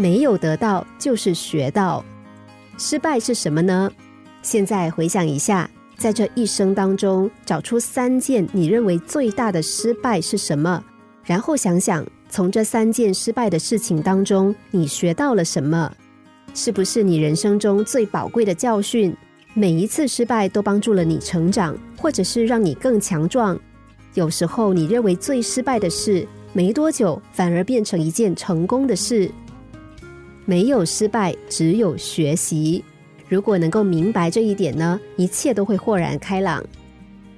没有得到就是学到。失败是什么呢？现在回想一下，在这一生当中，找出三件你认为最大的失败是什么，然后想想从这三件失败的事情当中，你学到了什么？是不是你人生中最宝贵的教训？每一次失败都帮助了你成长，或者是让你更强壮。有时候你认为最失败的事，没多久反而变成一件成功的事。没有失败，只有学习。如果能够明白这一点呢，一切都会豁然开朗。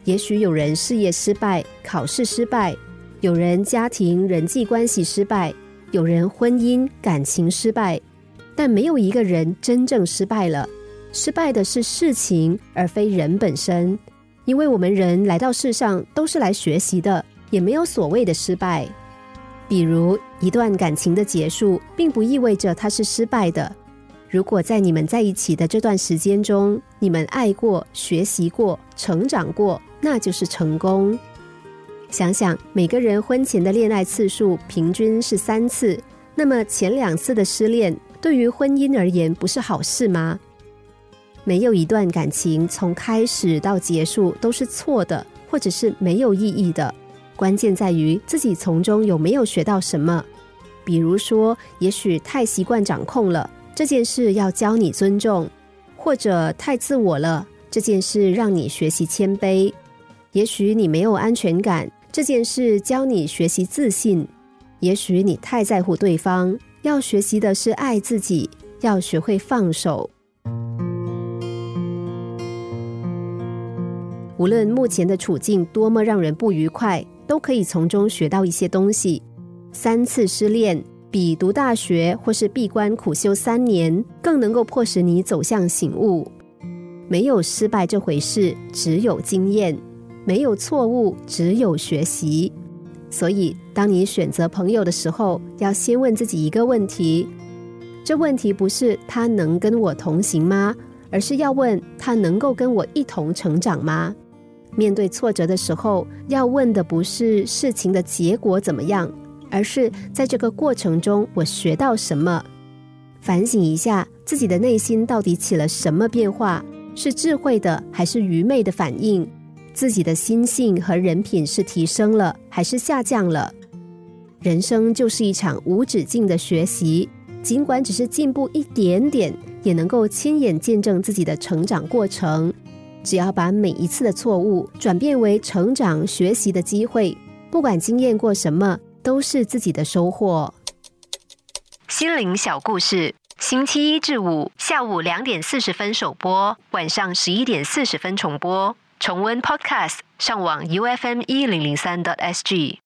也许有人事业失败，考试失败；有人家庭人际关系失败；有人婚姻感情失败。但没有一个人真正失败了。失败的是事情，而非人本身。因为我们人来到世上都是来学习的，也没有所谓的失败。比如一段感情的结束，并不意味着它是失败的。如果在你们在一起的这段时间中，你们爱过、学习过、成长过，那就是成功。想想每个人婚前的恋爱次数平均是三次，那么前两次的失恋对于婚姻而言不是好事吗？没有一段感情从开始到结束都是错的，或者是没有意义的。关键在于自己从中有没有学到什么。比如说，也许太习惯掌控了，这件事要教你尊重；或者太自我了，这件事让你学习谦卑。也许你没有安全感，这件事教你学习自信。也许你太在乎对方，要学习的是爱自己，要学会放手。无论目前的处境多么让人不愉快。都可以从中学到一些东西。三次失恋比读大学或是闭关苦修三年更能够迫使你走向醒悟。没有失败这回事，只有经验；没有错误，只有学习。所以，当你选择朋友的时候，要先问自己一个问题：这问题不是他能跟我同行吗？而是要问他能够跟我一同成长吗？面对挫折的时候，要问的不是事情的结果怎么样，而是在这个过程中我学到什么。反省一下自己的内心到底起了什么变化，是智慧的还是愚昧的反应？自己的心性和人品是提升了还是下降了？人生就是一场无止境的学习，尽管只是进步一点点，也能够亲眼见证自己的成长过程。只要把每一次的错误转变为成长学习的机会，不管经验过什么，都是自己的收获。心灵小故事，星期一至五下午两点四十分首播，晚上十一点四十分重播。重温 Podcast，上网 U F M 一零零三 t S G。